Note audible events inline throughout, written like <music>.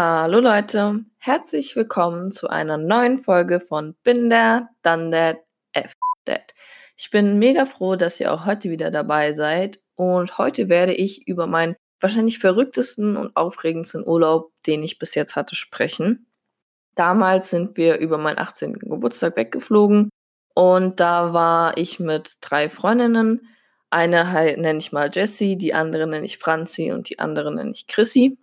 Hallo Leute, herzlich willkommen zu einer neuen Folge von Bin der, dann der, F Dad. Ich bin mega froh, dass ihr auch heute wieder dabei seid und heute werde ich über meinen wahrscheinlich verrücktesten und aufregendsten Urlaub, den ich bis jetzt hatte, sprechen. Damals sind wir über meinen 18. Geburtstag weggeflogen und da war ich mit drei Freundinnen. Eine halt nenne ich mal Jessie, die andere nenne ich Franzi und die andere nenne ich Chrissy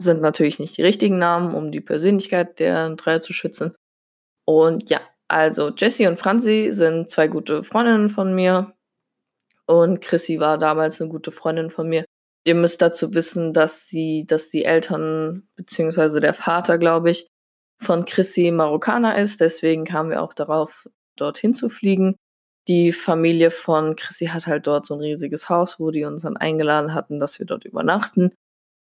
sind natürlich nicht die richtigen Namen, um die Persönlichkeit der drei zu schützen. Und ja, also Jessie und Franzi sind zwei gute Freundinnen von mir. Und Chrissy war damals eine gute Freundin von mir. Ihr müsst dazu wissen, dass sie, dass die Eltern, beziehungsweise der Vater, glaube ich, von Chrissy Marokkaner ist. Deswegen kamen wir auch darauf, dorthin zu fliegen. Die Familie von Chrissy hat halt dort so ein riesiges Haus, wo die uns dann eingeladen hatten, dass wir dort übernachten.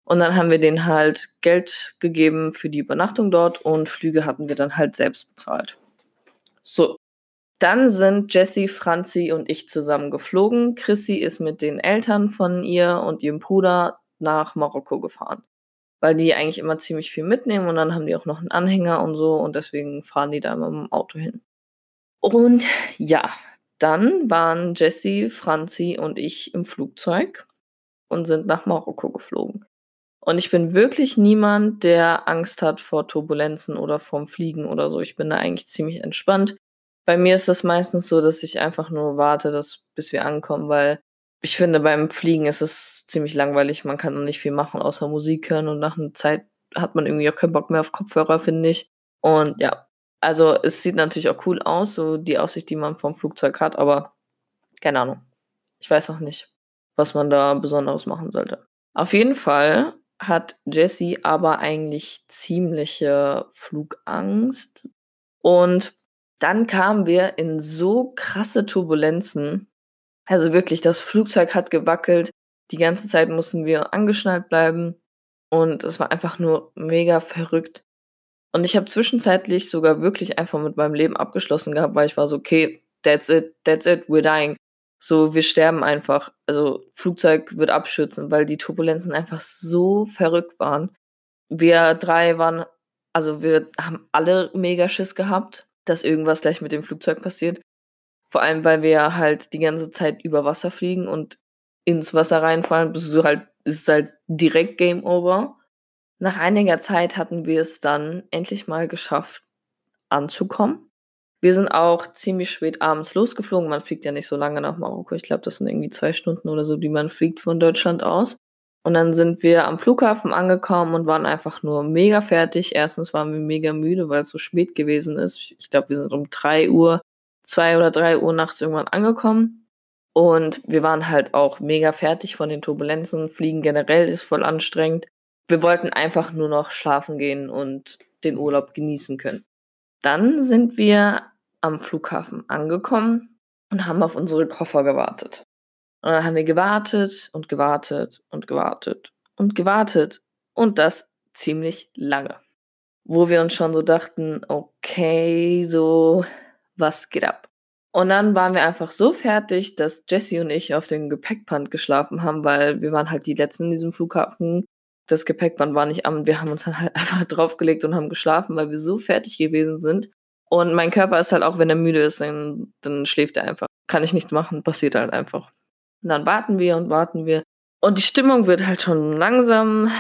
Und dann haben wir denen halt Geld gegeben für die Übernachtung dort und Flüge hatten wir dann halt selbst bezahlt. So. Dann sind Jessie, Franzi und ich zusammen geflogen. Chrissy ist mit den Eltern von ihr und ihrem Bruder nach Marokko gefahren. Weil die eigentlich immer ziemlich viel mitnehmen und dann haben die auch noch einen Anhänger und so und deswegen fahren die da immer mit dem Auto hin. Und ja, dann waren Jessie, Franzi und ich im Flugzeug und sind nach Marokko geflogen. Und ich bin wirklich niemand, der Angst hat vor Turbulenzen oder vorm Fliegen oder so. Ich bin da eigentlich ziemlich entspannt. Bei mir ist es meistens so, dass ich einfach nur warte, dass, bis wir ankommen, weil ich finde, beim Fliegen ist es ziemlich langweilig. Man kann nicht viel machen, außer Musik hören und nach einer Zeit hat man irgendwie auch keinen Bock mehr auf Kopfhörer, finde ich. Und ja, also es sieht natürlich auch cool aus, so die Aussicht, die man vom Flugzeug hat, aber keine Ahnung. Ich weiß noch nicht, was man da Besonderes machen sollte. Auf jeden Fall hat Jessie aber eigentlich ziemliche Flugangst. Und dann kamen wir in so krasse Turbulenzen. Also wirklich, das Flugzeug hat gewackelt. Die ganze Zeit mussten wir angeschnallt bleiben. Und es war einfach nur mega verrückt. Und ich habe zwischenzeitlich sogar wirklich einfach mit meinem Leben abgeschlossen gehabt, weil ich war so, okay, that's it, that's it, we're dying. So, wir sterben einfach. Also, Flugzeug wird abschützen, weil die Turbulenzen einfach so verrückt waren. Wir drei waren, also wir haben alle mega Schiss gehabt, dass irgendwas gleich mit dem Flugzeug passiert. Vor allem, weil wir halt die ganze Zeit über Wasser fliegen und ins Wasser reinfallen, bist du halt, ist halt direkt Game Over. Nach einiger Zeit hatten wir es dann endlich mal geschafft, anzukommen. Wir sind auch ziemlich spät abends losgeflogen. Man fliegt ja nicht so lange nach Marokko. Ich glaube, das sind irgendwie zwei Stunden oder so, die man fliegt von Deutschland aus. Und dann sind wir am Flughafen angekommen und waren einfach nur mega fertig. Erstens waren wir mega müde, weil es so spät gewesen ist. Ich glaube, wir sind um drei Uhr, zwei oder drei Uhr nachts irgendwann angekommen. Und wir waren halt auch mega fertig von den Turbulenzen. Fliegen generell ist voll anstrengend. Wir wollten einfach nur noch schlafen gehen und den Urlaub genießen können. Dann sind wir am Flughafen angekommen und haben auf unsere Koffer gewartet. Und dann haben wir gewartet und gewartet und gewartet und gewartet und das ziemlich lange. Wo wir uns schon so dachten, okay, so, was geht ab? Und dann waren wir einfach so fertig, dass Jesse und ich auf dem Gepäckband geschlafen haben, weil wir waren halt die Letzten in diesem Flughafen das Gepäckband war nicht an. Wir haben uns dann halt <laughs> einfach draufgelegt und haben geschlafen, weil wir so fertig gewesen sind. Und mein Körper ist halt auch, wenn er müde ist, dann, dann schläft er einfach. Kann ich nichts machen, passiert halt einfach. Und dann warten wir und warten wir. Und die Stimmung wird halt schon langsam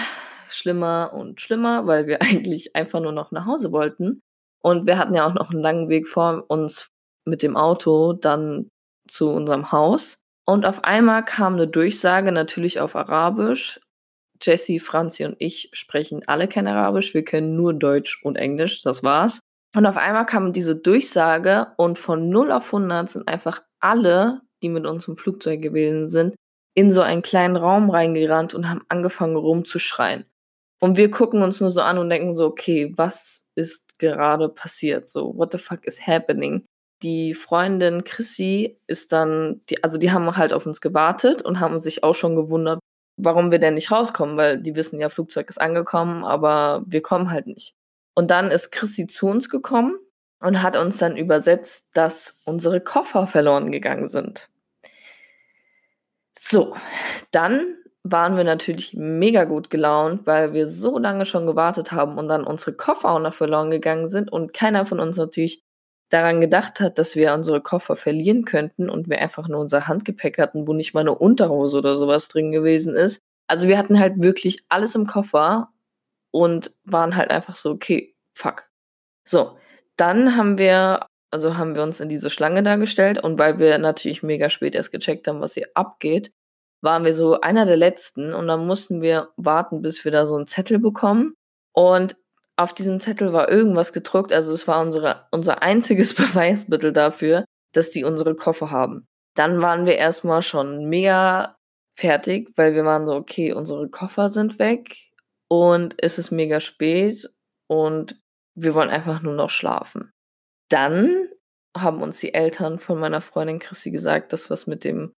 schlimmer und schlimmer, weil wir <laughs> eigentlich einfach nur noch nach Hause wollten. Und wir hatten ja auch noch einen langen Weg vor uns mit dem Auto dann zu unserem Haus. Und auf einmal kam eine Durchsage, natürlich auf Arabisch, Jessie, Franzi und ich sprechen alle kein Arabisch. Wir können nur Deutsch und Englisch. Das war's. Und auf einmal kam diese Durchsage und von 0 auf 100 sind einfach alle, die mit uns im Flugzeug gewesen sind, in so einen kleinen Raum reingerannt und haben angefangen rumzuschreien. Und wir gucken uns nur so an und denken so, okay, was ist gerade passiert? So, what the fuck is happening? Die Freundin Chrissy ist dann, die, also die haben halt auf uns gewartet und haben sich auch schon gewundert, warum wir denn nicht rauskommen, weil die wissen ja, Flugzeug ist angekommen, aber wir kommen halt nicht. Und dann ist Chrissy zu uns gekommen und hat uns dann übersetzt, dass unsere Koffer verloren gegangen sind. So, dann waren wir natürlich mega gut gelaunt, weil wir so lange schon gewartet haben und dann unsere Koffer auch noch verloren gegangen sind und keiner von uns natürlich daran gedacht hat, dass wir unsere Koffer verlieren könnten und wir einfach nur unser Handgepäck hatten, wo nicht mal eine Unterhose oder sowas drin gewesen ist. Also wir hatten halt wirklich alles im Koffer und waren halt einfach so, okay, fuck. So, dann haben wir, also haben wir uns in diese Schlange dargestellt und weil wir natürlich mega spät erst gecheckt haben, was hier abgeht, waren wir so einer der letzten und dann mussten wir warten, bis wir da so einen Zettel bekommen. Und auf diesem Zettel war irgendwas gedruckt, also es war unsere, unser einziges <laughs> Beweismittel dafür, dass die unsere Koffer haben. Dann waren wir erstmal schon mega fertig, weil wir waren so, okay, unsere Koffer sind weg und es ist mega spät und wir wollen einfach nur noch schlafen. Dann haben uns die Eltern von meiner Freundin Chrissy gesagt, dass was mit dem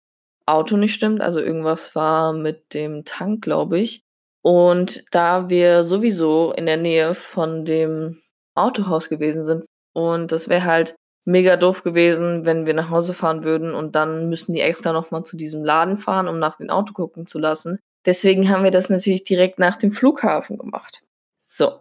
Auto nicht stimmt. Also irgendwas war mit dem Tank, glaube ich. Und da wir sowieso in der Nähe von dem Autohaus gewesen sind und das wäre halt mega doof gewesen, wenn wir nach Hause fahren würden und dann müssen die extra nochmal zu diesem Laden fahren, um nach dem Auto gucken zu lassen. Deswegen haben wir das natürlich direkt nach dem Flughafen gemacht. So,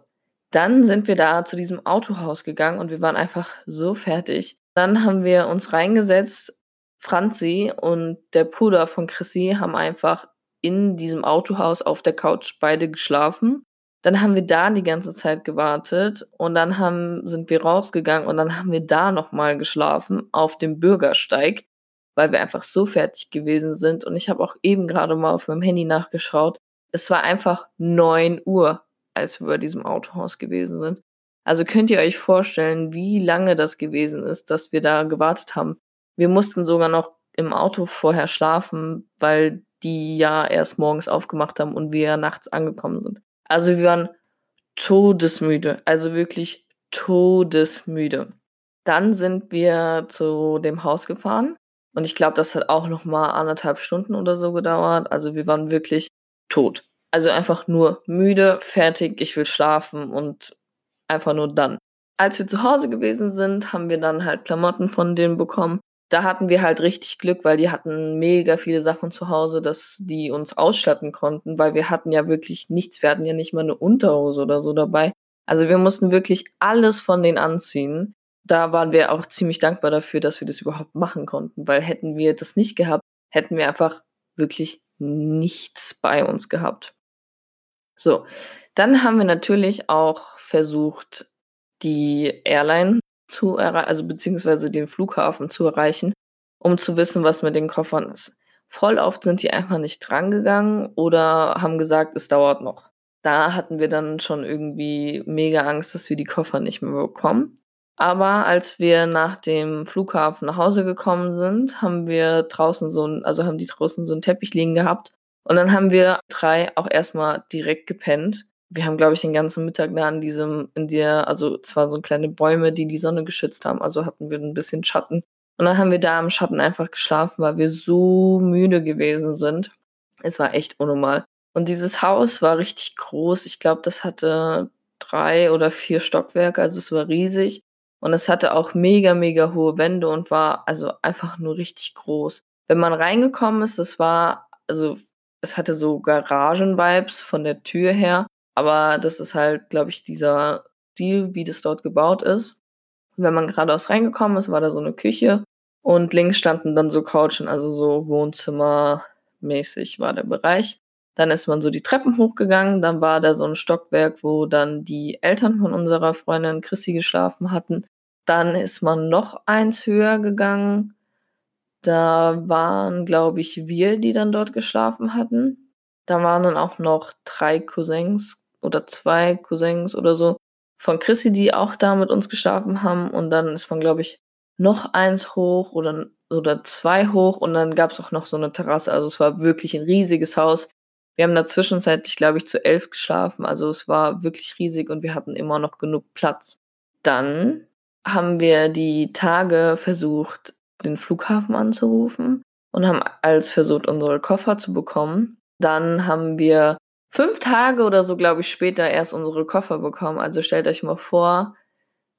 dann sind wir da zu diesem Autohaus gegangen und wir waren einfach so fertig. Dann haben wir uns reingesetzt Franzi und der Bruder von Chrissy haben einfach in diesem Autohaus auf der Couch beide geschlafen. Dann haben wir da die ganze Zeit gewartet und dann haben, sind wir rausgegangen und dann haben wir da nochmal geschlafen auf dem Bürgersteig, weil wir einfach so fertig gewesen sind. Und ich habe auch eben gerade mal auf meinem Handy nachgeschaut. Es war einfach neun Uhr, als wir bei diesem Autohaus gewesen sind. Also könnt ihr euch vorstellen, wie lange das gewesen ist, dass wir da gewartet haben. Wir mussten sogar noch im Auto vorher schlafen, weil die ja erst morgens aufgemacht haben und wir nachts angekommen sind. Also wir waren todesmüde, also wirklich todesmüde. Dann sind wir zu dem Haus gefahren und ich glaube, das hat auch noch mal anderthalb Stunden oder so gedauert. Also wir waren wirklich tot. Also einfach nur müde, fertig, ich will schlafen und einfach nur dann. Als wir zu Hause gewesen sind, haben wir dann halt Klamotten von denen bekommen da hatten wir halt richtig Glück, weil die hatten mega viele Sachen zu Hause, dass die uns ausstatten konnten, weil wir hatten ja wirklich nichts. Wir hatten ja nicht mal eine Unterhose oder so dabei. Also wir mussten wirklich alles von denen anziehen. Da waren wir auch ziemlich dankbar dafür, dass wir das überhaupt machen konnten, weil hätten wir das nicht gehabt, hätten wir einfach wirklich nichts bei uns gehabt. So, dann haben wir natürlich auch versucht, die Airline zu erreichen, also beziehungsweise den Flughafen zu erreichen, um zu wissen, was mit den Koffern ist. Voll oft sind die einfach nicht drangegangen oder haben gesagt, es dauert noch. Da hatten wir dann schon irgendwie mega Angst, dass wir die Koffer nicht mehr bekommen. Aber als wir nach dem Flughafen nach Hause gekommen sind, haben wir draußen so ein, also haben die draußen so einen Teppich liegen gehabt. Und dann haben wir drei auch erstmal direkt gepennt wir haben, glaube ich, den ganzen Mittag da in diesem, in der, also zwar so kleine Bäume, die die Sonne geschützt haben, also hatten wir ein bisschen Schatten. Und dann haben wir da im Schatten einfach geschlafen, weil wir so müde gewesen sind. Es war echt unnormal. Und dieses Haus war richtig groß. Ich glaube, das hatte drei oder vier Stockwerke, also es war riesig. Und es hatte auch mega, mega hohe Wände und war also einfach nur richtig groß. Wenn man reingekommen ist, das war, also es hatte so Garagen-Vibes von der Tür her. Aber das ist halt, glaube ich, dieser Stil, wie das dort gebaut ist. Wenn man geradeaus reingekommen ist, war da so eine Küche und links standen dann so Couchen, also so Wohnzimmermäßig war der Bereich. Dann ist man so die Treppen hochgegangen, dann war da so ein Stockwerk, wo dann die Eltern von unserer Freundin Chrissy geschlafen hatten. Dann ist man noch eins höher gegangen. Da waren, glaube ich, wir, die dann dort geschlafen hatten. Da waren dann auch noch drei Cousins oder zwei Cousins oder so von Chrissy, die auch da mit uns geschlafen haben. Und dann ist man, glaube ich, noch eins hoch oder, oder zwei hoch und dann gab es auch noch so eine Terrasse. Also es war wirklich ein riesiges Haus. Wir haben da zwischenzeitlich, glaube ich, zu elf geschlafen. Also es war wirklich riesig und wir hatten immer noch genug Platz. Dann haben wir die Tage versucht, den Flughafen anzurufen und haben als versucht, unsere Koffer zu bekommen. Dann haben wir fünf Tage oder so, glaube ich, später erst unsere Koffer bekommen. Also stellt euch mal vor,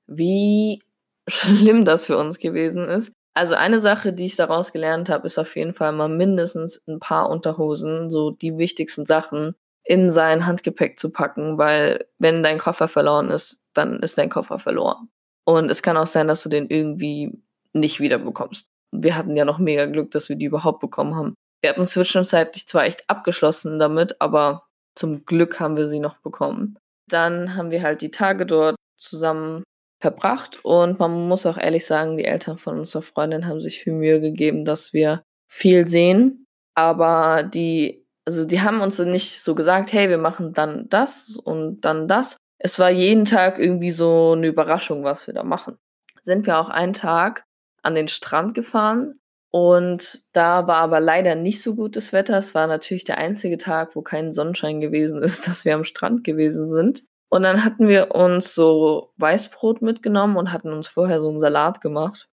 wie <laughs> schlimm das für uns gewesen ist. Also eine Sache, die ich daraus gelernt habe, ist auf jeden Fall mal mindestens ein paar Unterhosen, so die wichtigsten Sachen in sein Handgepäck zu packen, weil wenn dein Koffer verloren ist, dann ist dein Koffer verloren. Und es kann auch sein, dass du den irgendwie nicht wiederbekommst. Wir hatten ja noch mega Glück, dass wir die überhaupt bekommen haben. Wir hatten zwischenzeitlich zwar echt abgeschlossen damit, aber zum Glück haben wir sie noch bekommen. Dann haben wir halt die Tage dort zusammen verbracht und man muss auch ehrlich sagen, die Eltern von unserer Freundin haben sich viel Mühe gegeben, dass wir viel sehen. Aber die, also die haben uns nicht so gesagt, hey, wir machen dann das und dann das. Es war jeden Tag irgendwie so eine Überraschung, was wir da machen. Sind wir auch einen Tag an den Strand gefahren und da war aber leider nicht so gutes Wetter. Es war natürlich der einzige Tag, wo kein Sonnenschein gewesen ist, <laughs> dass wir am Strand gewesen sind. Und dann hatten wir uns so Weißbrot mitgenommen und hatten uns vorher so einen Salat gemacht.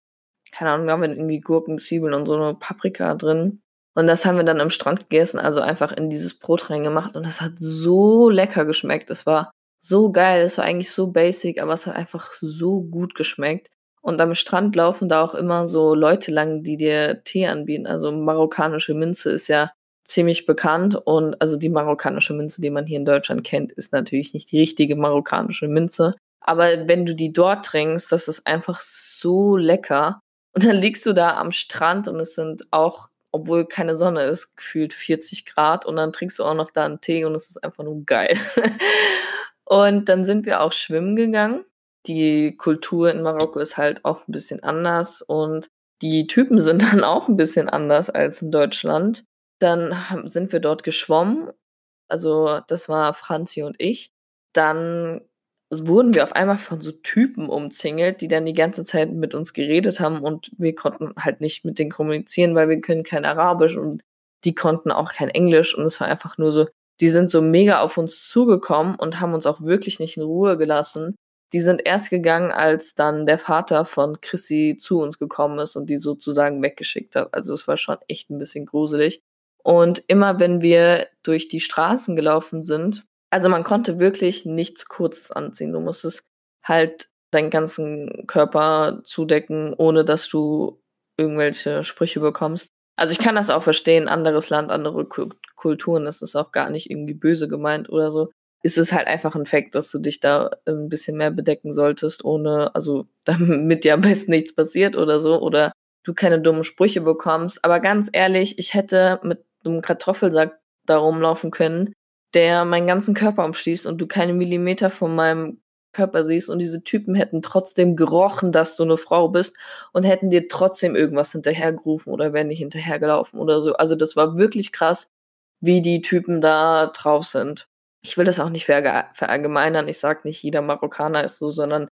Keine Ahnung, da haben wir irgendwie Gurken, Zwiebeln und so eine Paprika drin. Und das haben wir dann am Strand gegessen, also einfach in dieses Brot reingemacht. Und das hat so lecker geschmeckt. Es war so geil. Es war eigentlich so basic, aber es hat einfach so gut geschmeckt. Und am Strand laufen da auch immer so Leute lang, die dir Tee anbieten. Also marokkanische Minze ist ja ziemlich bekannt und also die marokkanische Minze, die man hier in Deutschland kennt, ist natürlich nicht die richtige marokkanische Minze. Aber wenn du die dort trinkst, das ist einfach so lecker. <laughs> Und dann liegst du da am Strand und es sind auch, obwohl keine Sonne ist, gefühlt 40 Grad und dann trinkst du auch noch da einen Tee und es ist einfach nur geil. <laughs> und dann sind wir auch schwimmen gegangen. Die Kultur in Marokko ist halt auch ein bisschen anders und die Typen sind <laughs> dann auch ein bisschen anders als in Deutschland. Dann sind wir dort geschwommen. Also das war Franzi und ich. Dann wurden wir auf einmal von so Typen umzingelt, die dann die ganze Zeit mit uns geredet haben und wir konnten halt nicht mit denen kommunizieren, weil wir können kein Arabisch und die konnten auch kein Englisch und es war einfach nur so, die sind so mega auf uns zugekommen und haben uns auch wirklich nicht in Ruhe gelassen. Die sind erst gegangen, als dann der Vater von Chrissy zu uns gekommen ist und die sozusagen weggeschickt hat. Also es war schon echt ein bisschen gruselig. Und immer wenn wir durch die Straßen gelaufen sind, also man konnte wirklich nichts Kurzes anziehen. Du musstest halt deinen ganzen Körper zudecken, ohne dass du irgendwelche Sprüche bekommst. Also ich kann das auch verstehen, anderes Land, andere Kulturen, das ist auch gar nicht irgendwie böse gemeint oder so. Ist es halt einfach ein Fakt, dass du dich da ein bisschen mehr bedecken solltest, ohne, also <laughs> damit dir am besten nichts passiert oder so, oder du keine dummen Sprüche bekommst. Aber ganz ehrlich, ich hätte mit einem Kartoffelsack da rumlaufen können, der meinen ganzen Körper umschließt und du keine Millimeter von meinem Körper siehst und diese Typen hätten trotzdem gerochen, dass du eine Frau bist und hätten dir trotzdem irgendwas hinterhergerufen oder wären nicht hinterhergelaufen oder so. Also das war wirklich krass, wie die Typen da drauf sind. Ich will das auch nicht verallgemeinern. Ich sag nicht, jeder Marokkaner ist so, sondern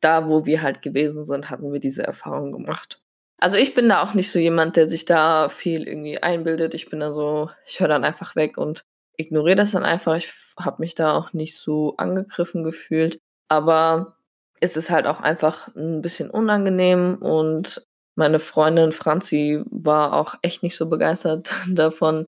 da, wo wir halt gewesen sind, hatten wir diese Erfahrung gemacht. Also ich bin da auch nicht so jemand, der sich da viel irgendwie einbildet. Ich bin da so, ich höre dann einfach weg und ignoriere das dann einfach. Ich habe mich da auch nicht so angegriffen gefühlt. Aber es ist halt auch einfach ein bisschen unangenehm und meine Freundin Franzi war auch echt nicht so begeistert <laughs> davon.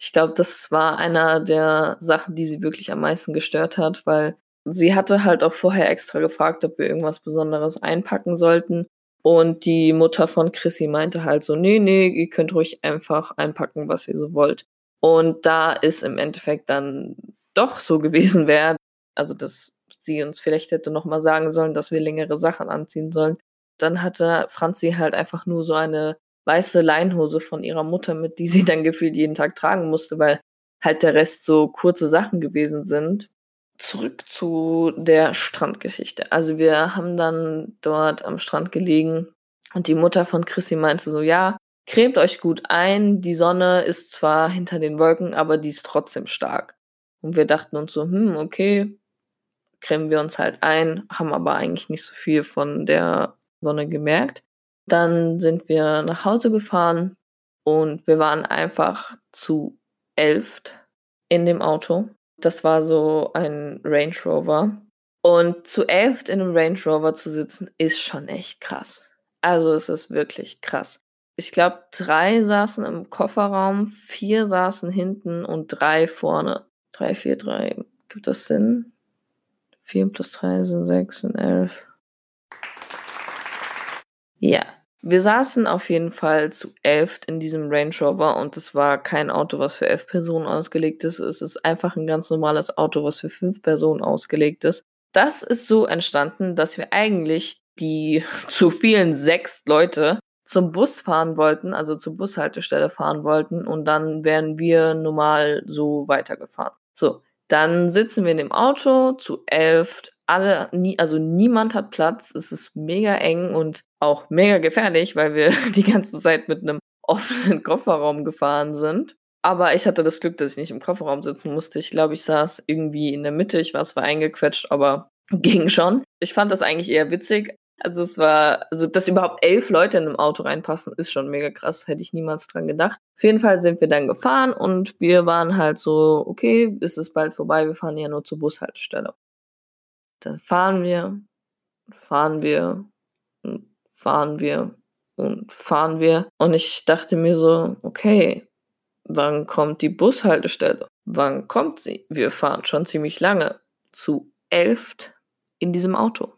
Ich glaube, das war einer der Sachen, die sie wirklich am meisten gestört hat, weil sie hatte halt auch vorher extra gefragt, ob wir irgendwas Besonderes einpacken sollten. Und die Mutter von Chrissy meinte halt so, nee, nee, ihr könnt ruhig einfach einpacken, was ihr so wollt. Und da ist im Endeffekt dann doch so gewesen wäre, also dass sie uns vielleicht hätte nochmal sagen sollen, dass wir längere Sachen anziehen sollen. Dann hatte Franzi halt einfach nur so eine weiße Leinhose von ihrer Mutter mit, die sie dann gefühlt jeden Tag tragen musste, weil halt der Rest so kurze Sachen gewesen sind zurück zu der Strandgeschichte. Also wir haben dann dort am Strand gelegen und die Mutter von Chrissy meinte so, ja, cremt euch gut ein, die Sonne ist zwar hinter den Wolken, aber die ist trotzdem stark. Und wir dachten uns so, hm, okay, cremen wir uns halt ein, haben aber eigentlich nicht so viel von der Sonne gemerkt. Dann sind wir nach Hause gefahren und wir waren einfach zu elft in dem Auto das war so ein Range Rover. Und zu elf in einem Range Rover zu sitzen, ist schon echt krass. Also es ist wirklich krass. Ich glaube, drei saßen im Kofferraum, vier saßen hinten und drei vorne. Drei, vier, drei. Gibt das Sinn? Vier plus drei sind sechs und elf. Ja, Wir saßen auf jeden Fall zu elf in diesem Range Rover und es war kein Auto, was für elf Personen ausgelegt ist. Es ist einfach ein ganz normales Auto, was für fünf Personen ausgelegt ist. Das ist so entstanden, dass wir eigentlich die <laughs> zu vielen sechs Leute zum Bus fahren wollten, also zur Bushaltestelle fahren wollten und dann wären wir normal so weitergefahren. So, dann sitzen wir in dem Auto zu elf, alle, nie, also niemand hat Platz, es ist mega eng und auch mega gefährlich, weil wir <laughs> die ganze Zeit mit einem offenen <laughs> Kofferraum gefahren sind. Aber ich hatte das Glück, dass ich nicht im Kofferraum sitzen musste. Ich glaube, ich saß irgendwie in der Mitte. Ich war zwar eingequetscht, aber <laughs> ging schon. Ich fand das eigentlich eher witzig. Also es war, also dass überhaupt elf Leute in einem Auto reinpassen, ist schon mega krass. Hätte ich niemals dran gedacht. Auf jeden Fall sind wir dann gefahren und wir waren halt so, okay, ist es bald vorbei, wir fahren ja nur zur Bushaltestelle. Dann fahren wir, fahren wir, fahren wir und fahren wir. Und ich dachte mir so, okay, wann kommt die Bushaltestelle? Wann kommt sie? Wir fahren schon ziemlich lange. Zu elf in diesem Auto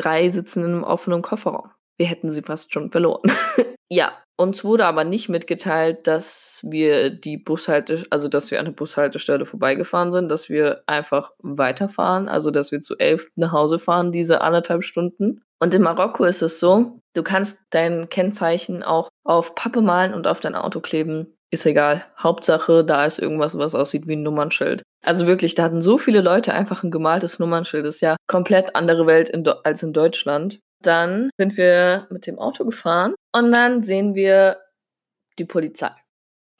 drei sitzen in einem offenen Kofferraum. Wir hätten sie fast schon verloren. <laughs> ja, uns wurde aber nicht mitgeteilt, dass wir die Bushalte, also dass wir an der Bushaltestelle vorbeigefahren sind, dass wir einfach weiterfahren, also dass wir zu elf nach Hause fahren, diese anderthalb Stunden. Und in Marokko ist es so, du kannst dein Kennzeichen auch auf Pappe malen und auf dein Auto kleben. Ist egal. Hauptsache, da ist irgendwas, was aussieht wie ein Nummernschild. Also wirklich, da hatten so viele Leute einfach ein gemaltes Nummernschild. Das ist ja komplett andere Welt in als in Deutschland. Dann sind wir mit dem Auto gefahren und dann sehen wir die Polizei.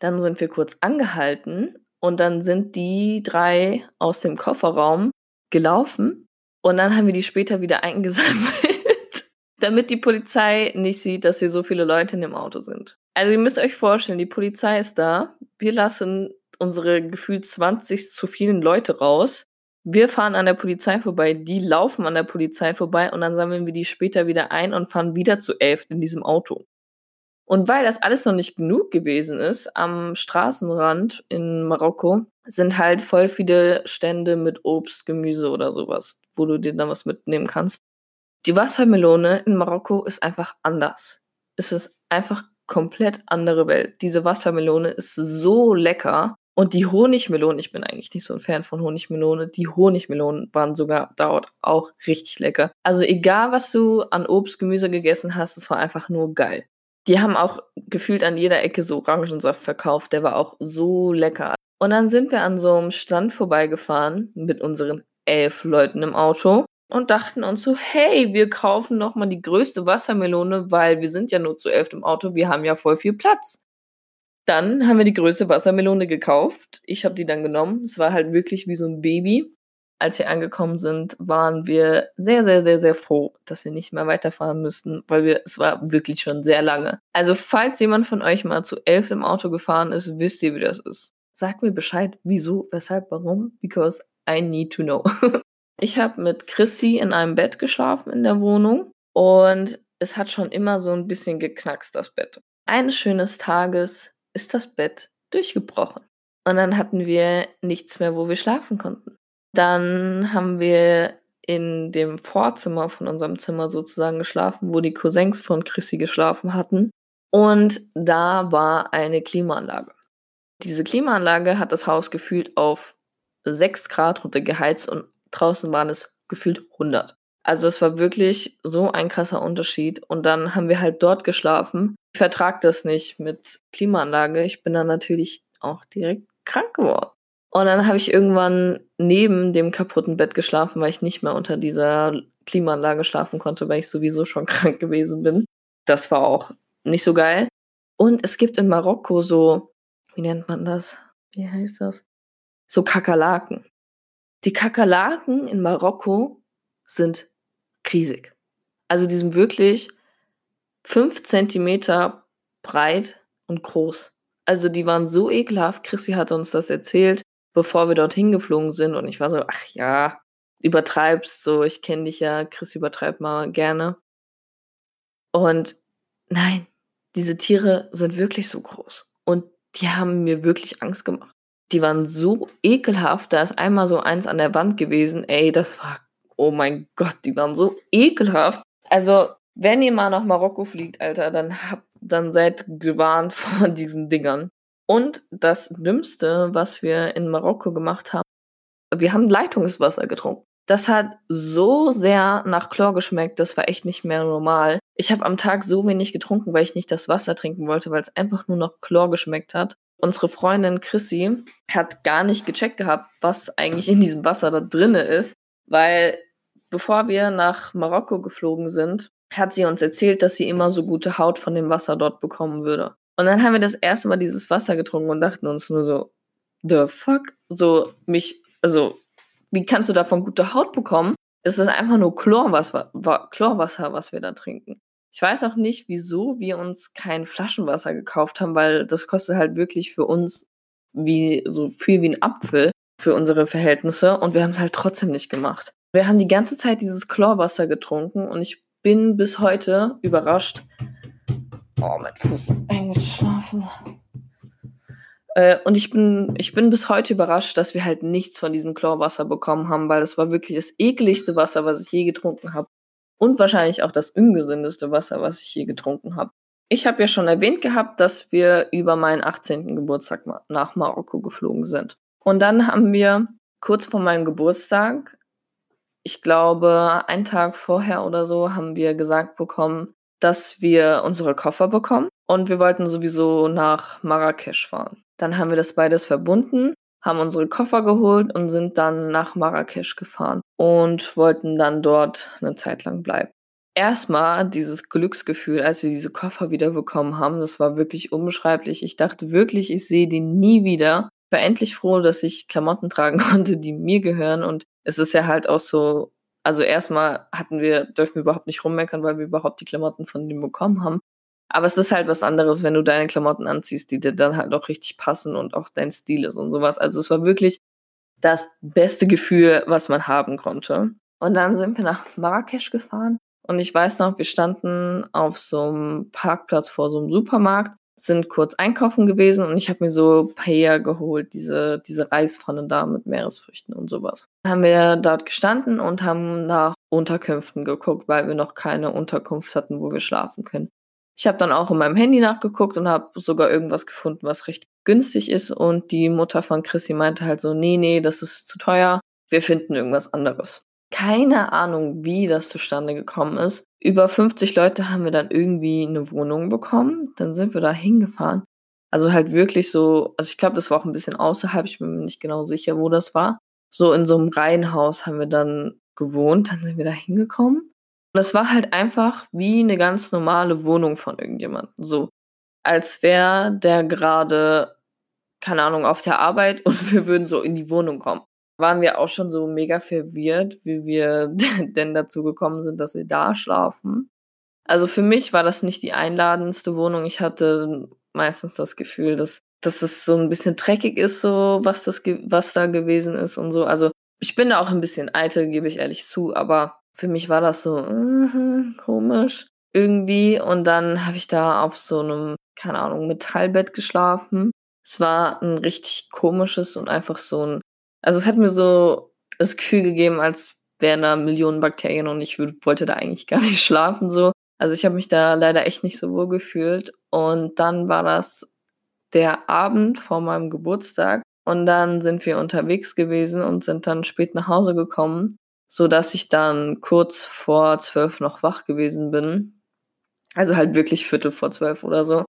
Dann sind wir kurz angehalten und dann sind die drei aus dem Kofferraum gelaufen und dann haben wir die später wieder eingesammelt, <laughs> damit die Polizei nicht sieht, dass hier so viele Leute in dem Auto sind. Also ihr müsst euch vorstellen, die Polizei ist da. Wir lassen unsere gefühlt 20 zu vielen Leute raus. Wir fahren an der Polizei vorbei, die laufen an der Polizei vorbei und dann sammeln wir die später wieder ein und fahren wieder zu elf in diesem Auto. Und weil das alles noch nicht genug gewesen ist, am Straßenrand in Marokko sind halt voll viele Stände mit Obst, Gemüse oder sowas, wo du dir dann was mitnehmen kannst. Die Wassermelone in Marokko ist einfach anders. Es ist einfach komplett andere Welt. Diese Wassermelone ist so lecker. Und die Honigmelonen, ich bin eigentlich nicht so ein Fan von Honigmelone, die Honigmelonen waren sogar dort auch richtig lecker. Also egal, was du an Obst, Gemüse gegessen hast, es war einfach nur geil. Die haben auch gefühlt an jeder Ecke so Orangensaft verkauft, der war auch so lecker. Und dann sind wir an so einem Stand vorbeigefahren mit unseren elf Leuten im Auto und dachten uns so, hey, wir kaufen nochmal die größte Wassermelone, weil wir sind ja nur zu elf im Auto, wir haben ja voll viel Platz. Dann haben wir die größte Wassermelone gekauft. Ich habe die dann genommen. Es war halt wirklich wie so ein Baby. Als wir angekommen sind, waren wir sehr, sehr, sehr, sehr froh, dass wir nicht mehr weiterfahren müssten, weil wir, es war wirklich schon sehr lange. Also, falls jemand von euch mal zu elf im Auto gefahren ist, wisst ihr, wie das ist. Sagt mir Bescheid, wieso, weshalb, warum, because I need to know. <laughs> ich habe mit Chrissy in einem Bett geschlafen in der Wohnung und es hat schon immer so ein bisschen geknackst, das Bett. Eines schönes Tages ist das Bett durchgebrochen. Und dann hatten wir nichts mehr, wo wir schlafen konnten. Dann haben wir in dem Vorzimmer von unserem Zimmer sozusagen geschlafen, wo die Cousins von Chrissy geschlafen hatten. Und da war eine Klimaanlage. Diese Klimaanlage hat das Haus gefühlt auf 6 Grad runter geheizt und draußen waren es gefühlt 100. Also es war wirklich so ein krasser Unterschied. Und dann haben wir halt dort geschlafen. Ich vertrag das nicht mit Klimaanlage. Ich bin dann natürlich auch direkt krank geworden. Und dann habe ich irgendwann neben dem kaputten Bett geschlafen, weil ich nicht mehr unter dieser Klimaanlage schlafen konnte, weil ich sowieso schon <laughs> krank gewesen bin. Das war auch nicht so geil. Und es gibt in Marokko so, wie nennt man das? Wie heißt das? So Kakerlaken. Die Kakerlaken in Marokko sind riesig. Also die sind wirklich fünf Zentimeter breit und groß. Also die waren so ekelhaft. Chrissy hatte uns das erzählt, bevor wir dorthin geflogen sind. Und ich war so, ach ja, übertreibst so, ich kenne dich ja, Chris übertreibt mal gerne. Und nein, diese Tiere sind wirklich so groß. Und die haben mir wirklich Angst gemacht. Die waren so ekelhaft, da ist einmal so eins an der Wand gewesen. Ey, das war oh mein Gott, die waren so ekelhaft. Also wenn ihr mal nach Marokko fliegt, Alter, dann habt, dann seid gewarnt <laughs> vor diesen Dingern. Und das Dümmste, was wir in Marokko gemacht haben, wir haben Leitungswasser getrunken. Das hat so sehr nach Chlor geschmeckt, das war echt nicht mehr normal. Ich habe am Tag so wenig getrunken, weil ich nicht das Wasser trinken wollte, weil es einfach nur noch Chlor geschmeckt hat. Unsere Freundin Chrissy hat gar nicht gecheckt gehabt, was eigentlich in diesem Wasser da drinne ist, weil bevor wir nach Marokko geflogen sind, hat sie uns erzählt, dass sie immer so gute Haut von dem Wasser dort bekommen würde. Und dann haben wir das erste Mal dieses Wasser getrunken und dachten uns nur so, the fuck? So, mich, also, wie kannst du davon gute Haut bekommen? Es ist einfach nur Chlorwasser, Chlorwasser, was wir da trinken. Ich weiß auch nicht, wieso wir uns kein Flaschenwasser gekauft haben, weil das kostet halt wirklich für uns wie so viel wie ein Apfel für unsere Verhältnisse und wir haben es halt trotzdem nicht gemacht. Wir haben die ganze Zeit dieses Chlorwasser getrunken und ich bin bis heute überrascht. Oh, mein Fuß ist eingeschlafen. Äh, und ich bin, ich bin bis heute überrascht, dass wir halt nichts von diesem Chlorwasser bekommen haben, weil das war wirklich das ekligste Wasser, was ich je getrunken habe. Und wahrscheinlich auch das ungesündeste Wasser, was ich je getrunken habe. Ich habe ja schon erwähnt gehabt, dass wir über meinen 18. Geburtstag nach Marokko geflogen sind. Und dann haben wir kurz vor meinem Geburtstag ich glaube, einen Tag vorher oder so haben wir gesagt bekommen, dass wir unsere Koffer bekommen und wir wollten sowieso nach Marrakesch fahren. Dann haben wir das beides verbunden, haben unsere Koffer geholt und sind dann nach Marrakesch gefahren und wollten dann dort eine Zeit lang bleiben. Erstmal dieses Glücksgefühl, als wir diese Koffer wieder bekommen haben, das war wirklich unbeschreiblich. Ich dachte wirklich, ich sehe den nie wieder. Ich war endlich froh, dass ich Klamotten tragen <laughs> konnte, die mir gehören und es ist ja halt auch so, also erstmal hatten wir, dürfen wir überhaupt nicht rummeckern, weil wir überhaupt die Klamotten von dem bekommen haben. Aber es ist halt was anderes, wenn du deine Klamotten anziehst, die dir dann halt auch richtig passen und auch dein Stil ist und sowas. Also es war wirklich das beste Gefühl, was man haben konnte. Und dann sind wir nach Marrakesch gefahren. Und ich weiß noch, wir standen auf so einem Parkplatz vor so einem Supermarkt sind kurz einkaufen gewesen und ich habe mir so Paella geholt, diese, diese Reispfanne da mit Meeresfrüchten und sowas. Dann haben wir dort gestanden und haben nach Unterkünften geguckt, weil wir noch keine Unterkunft hatten, wo wir schlafen können. Ich habe dann auch in meinem Handy nachgeguckt und habe sogar irgendwas gefunden, was recht günstig ist. Und die Mutter von Chrissy meinte halt so, nee, nee, das ist zu teuer. Wir finden irgendwas anderes. Keine Ahnung, wie das zustande gekommen ist. Über 50 Leute haben wir dann irgendwie eine Wohnung bekommen. Dann sind wir da hingefahren. Also halt wirklich so, also ich glaube, das war auch ein bisschen außerhalb, ich bin mir nicht genau sicher, wo das war. So in so einem Reihenhaus haben wir dann gewohnt, dann sind wir da hingekommen. Und es war halt einfach wie eine ganz normale Wohnung von irgendjemandem. So, als wäre der gerade, keine Ahnung, auf der Arbeit <laughs> und wir würden so in die Wohnung kommen waren wir auch schon so mega verwirrt, wie wir <laughs> denn dazu gekommen sind, dass wir da schlafen. Also für mich war das nicht die einladendste Wohnung. Ich hatte meistens das Gefühl, dass, dass es so ein bisschen dreckig ist, so was das, was da gewesen ist und so. Also ich bin da auch ein bisschen eitel, gebe ich ehrlich zu, aber für mich war das so uh, komisch irgendwie. Und dann habe ich da auf so einem, keine Ahnung, Metallbett geschlafen. Es war ein richtig komisches und einfach so ein also es hat mir so das Gefühl gegeben, als wären da Millionen Bakterien und ich wollte da eigentlich gar <laughs> nicht schlafen so. Also ich habe mich da leider echt nicht so wohl gefühlt. Und dann war das der Abend vor meinem Geburtstag und dann sind wir unterwegs gewesen und sind dann spät nach Hause gekommen, so dass ich dann kurz vor zwölf noch wach gewesen bin. Also halt wirklich Viertel vor zwölf oder so.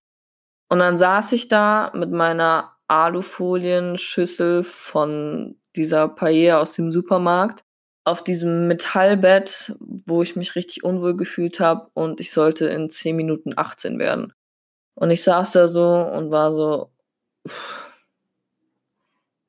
Und dann saß ich da mit meiner Alufolienschüssel von dieser Paella aus dem Supermarkt auf diesem Metallbett, wo ich mich richtig unwohl gefühlt habe und ich sollte in 10 Minuten 18 werden. Und ich saß da so und war so, pff,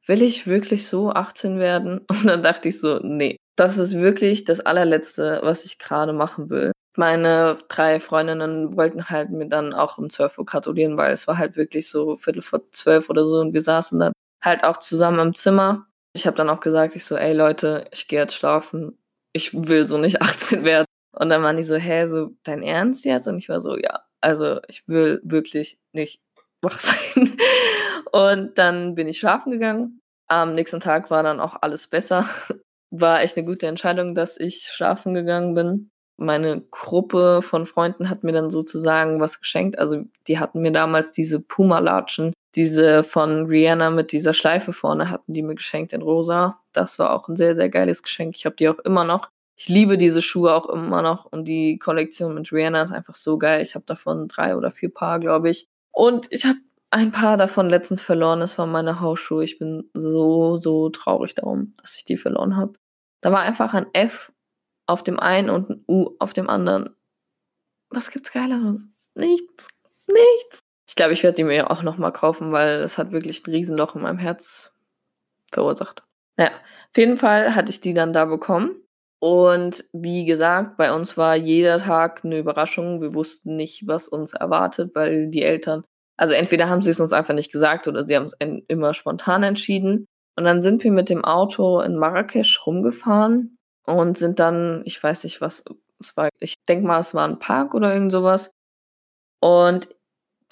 will ich wirklich so 18 werden? <laughs> Und dann dachte ich so, nee, das ist wirklich das allerletzte, was ich gerade machen will. Meine drei Freundinnen wollten halt mir dann auch um 12 Uhr gratulieren, weil es war halt wirklich so Viertel vor zwölf oder so und wir saßen dann halt auch zusammen im Zimmer ich habe dann auch gesagt, ich so, ey Leute, ich gehe jetzt schlafen. Ich will so nicht <laughs> 18 werden. Und dann waren die so, hä, so dein Ernst jetzt? Und ich war so, ja, also ich will wirklich nicht <laughs> wach sein. Und dann bin ich schlafen gegangen. Am nächsten Tag war dann auch alles besser. <laughs> War echt eine gute Entscheidung, dass ich schlafen gegangen bin. meine Gruppe von Freunden hat mir dann sozusagen was geschenkt. Also die hatten mir damals diese Puma-Latschen, diese von Rihanna mit dieser Schleife vorne, hatten die mir geschenkt in rosa. Das war auch ein sehr, sehr geiles Geschenk. Ich habe die auch immer noch. Ich liebe diese Schuhe auch immer noch und die Kollektion mit Rihanna ist einfach so geil. Ich habe davon drei oder vier Paar, glaube ich. Und ich habe ein paar davon letztens verloren. Das waren meine Hausschuhe. Ich bin so, so traurig darum, dass ich die verloren habe. Da war einfach ein F auf dem einen und ein U auf dem anderen. Was gibt's Geileres? Nichts. Nichts. Ich glaube, ich werde die mir auch nochmal kaufen, weil es hat wirklich ein Riesenloch in meinem Herz verursacht. Naja, auf jeden Fall hatte ich die dann da bekommen. Und wie gesagt, bei uns war jeder Tag eine Überraschung. Wir wussten nicht, was uns erwartet, weil die Eltern, also entweder haben sie es uns einfach nicht gesagt oder sie haben es immer spontan entschieden. Und dann sind wir mit dem Auto in Marrakesch rumgefahren und sind dann, ich weiß nicht, was es war, ich denke mal, es war ein Park oder irgend sowas. Und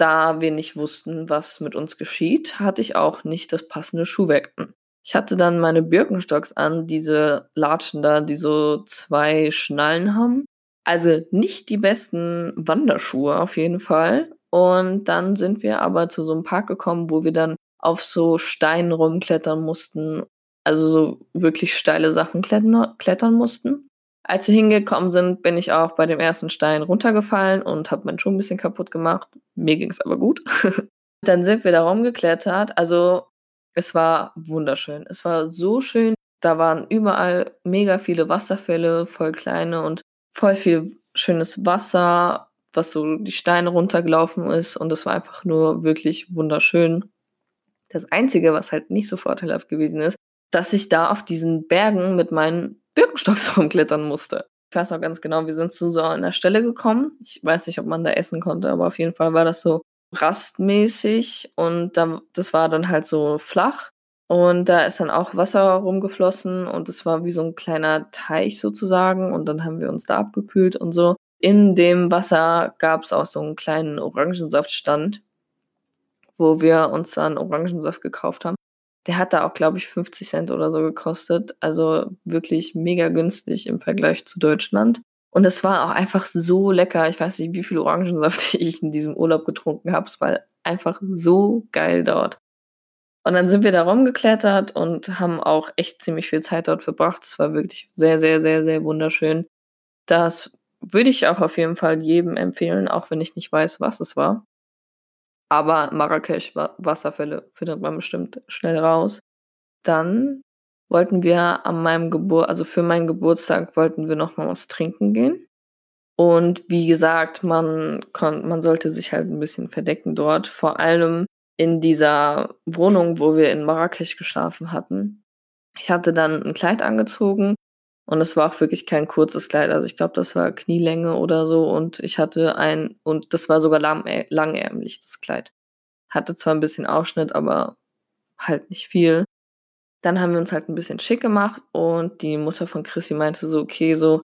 da wir nicht wussten, was mit uns geschieht, hatte ich auch nicht das passende Schuhwerk an. Ich hatte dann meine Birkenstocks an, diese Latschen da, die so zwei Schnallen haben. Also nicht die besten Wanderschuhe auf jeden Fall. Und dann sind wir aber zu so einem Park gekommen, wo wir dann auf so Steinen rumklettern mussten also so wirklich steile Sachen klettern, klettern mussten. Als wir hingekommen sind, bin ich auch bei dem ersten Stein runtergefallen und habe meinen Schuh ein bisschen kaputt gemacht. Mir ging es aber gut. <laughs> Dann sind wir da rumgeklettert. Also es war wunderschön. Es war so schön. Da waren überall mega viele Wasserfälle, voll kleine und voll viel schönes Wasser, was so die Steine runtergelaufen ist. Und es war einfach nur wirklich wunderschön. Das Einzige, was halt nicht so vorteilhaft gewesen ist, dass ich da auf diesen Bergen mit meinen Birkenstocks <laughs> rumklettern musste. Ich weiß noch ganz genau, wir sind zu so einer Stelle gekommen. Ich weiß nicht, ob man da essen konnte, aber auf jeden Fall war das so rastmäßig und da, das war dann halt so flach. Und da ist dann auch Wasser rumgeflossen und es war wie so ein kleiner Teich sozusagen und dann haben wir uns da abgekühlt und so. In dem Wasser gab es auch so einen kleinen Orangensaftstand, wo wir uns dann Orangensaft gekauft haben. Der hat da auch, glaube ich, 50 Cent oder so gekostet. Also wirklich mega günstig im Vergleich zu Deutschland. Und es war auch einfach so lecker. Ich weiß nicht, wie viel Orangensaft <laughs> ich in diesem Urlaub getrunken habe. Es war einfach so geil dort. Und dann sind wir da rumgeklettert und haben auch echt ziemlich viel Zeit dort verbracht. Es war wirklich sehr, sehr, sehr, sehr wunderschön. Das würde ich auch auf jeden Fall jedem empfehlen, auch wenn ich nicht weiß, was es war. Aber Marrakesch, Wasserfälle findet man bestimmt schnell raus. Dann wollten wir an meinem Geburt, also für meinen Geburtstag wollten wir noch mal was trinken gehen. Und wie gesagt, man kon, man sollte sich halt ein bisschen verdecken dort. Vor allem in dieser Wohnung, wo wir in Marrakesch geschlafen hatten. Ich hatte dann ein Kleid angezogen und es war auch wirklich kein kurzes Kleid. Also ich glaube, das war Knielänge oder so. Und ich hatte ein, und das war sogar lang, langärmlich, das Kleid. Hatte zwar ein bisschen Ausschnitt, aber halt nicht viel. Dann haben wir uns halt ein bisschen schick gemacht und die Mutter von Chrissy meinte so, okay, so,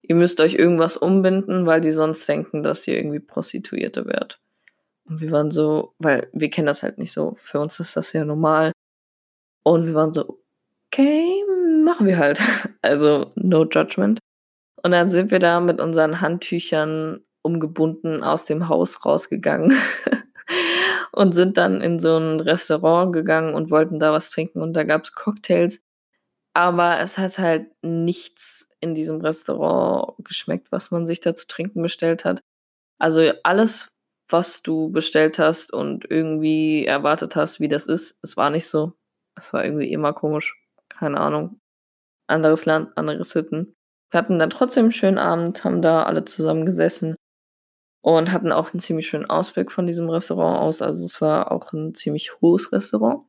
ihr müsst euch irgendwas umbinden, weil die sonst denken, dass ihr irgendwie Prostituierte werdet. Und wir waren so, weil wir kennen das halt nicht so. Für uns ist das ja normal. Und wir waren so, okay, machen wir halt. <laughs> Also no judgment. Und dann sind wir da mit unseren Handtüchern umgebunden aus dem Haus rausgegangen <laughs> und sind dann in so ein Restaurant gegangen und wollten da was trinken und da gab es Cocktails. Aber es hat halt nichts in diesem Restaurant geschmeckt, was man sich da zu trinken bestellt hat. Also alles, was du bestellt hast und irgendwie erwartet hast, wie das ist, es war nicht so. Es war irgendwie immer komisch. Keine Ahnung anderes Land, andere Sitten. Wir hatten dann trotzdem einen schönen Abend, haben da alle zusammen gesessen und hatten auch einen ziemlich schönen Ausblick von diesem Restaurant aus. Also es war auch ein ziemlich hohes Restaurant.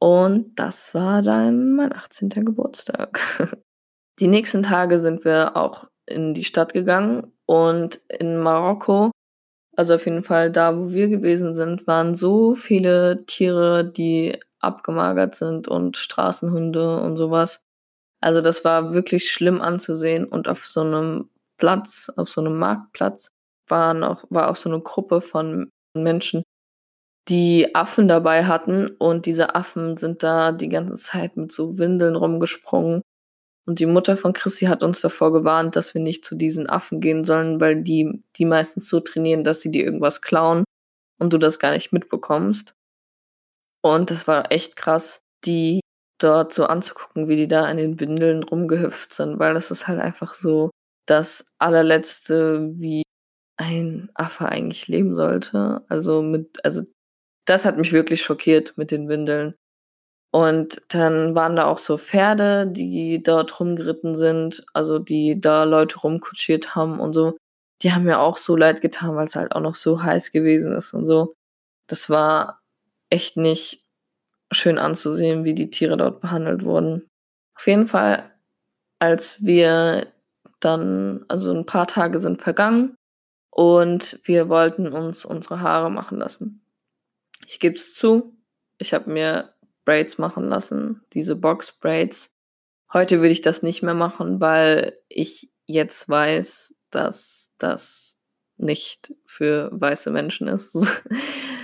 Und das war dann mein 18. Geburtstag. <laughs> Die nächsten Tage sind wir auch in die Stadt gegangen und in Marokko, also auf jeden Fall da, wo wir gewesen sind, waren so viele Tiere, die abgemagert sind und Straßenhunde und sowas. Also das war wirklich schlimm anzusehen und auf so einem Platz, auf so einem Marktplatz waren auch, war auch so eine Gruppe von Menschen, die Affen dabei hatten und diese Affen sind da die ganze Zeit mit so Windeln rumgesprungen, Und die Mutter von Chrissy hat uns davor gewarnt, dass wir nicht zu diesen Affen gehen sollen, weil die die meistens so trainieren, dass sie dir irgendwas klauen und du das gar nicht mitbekommst. Und das war echt krass, die dort so anzugucken, wie die da in den Windeln rumgehüpft sind, weil das ist halt einfach so das allerletzte, wie ein Affe eigentlich leben sollte. Also mit, also das hat mich wirklich schockiert mit den Windeln. Und dann waren da auch so Pferde, die dort rumgeritten sind, also die da Leute rumkutschiert haben und so. Die haben mir auch so leid getan, weil es halt auch noch so heiß gewesen ist und so. Das war echt nicht schön anzusehen, wie die Tiere dort behandelt wurden. Auf jeden Fall, als wir dann, also ein paar Tage sind vergangen und wir wollten uns unsere Haare machen lassen. Ich gebe es zu, ich habe mir Braids machen lassen, diese Box Braids. Heute würde ich das nicht mehr machen, weil ich jetzt weiß, dass das nicht für weiße Menschen ist. <laughs>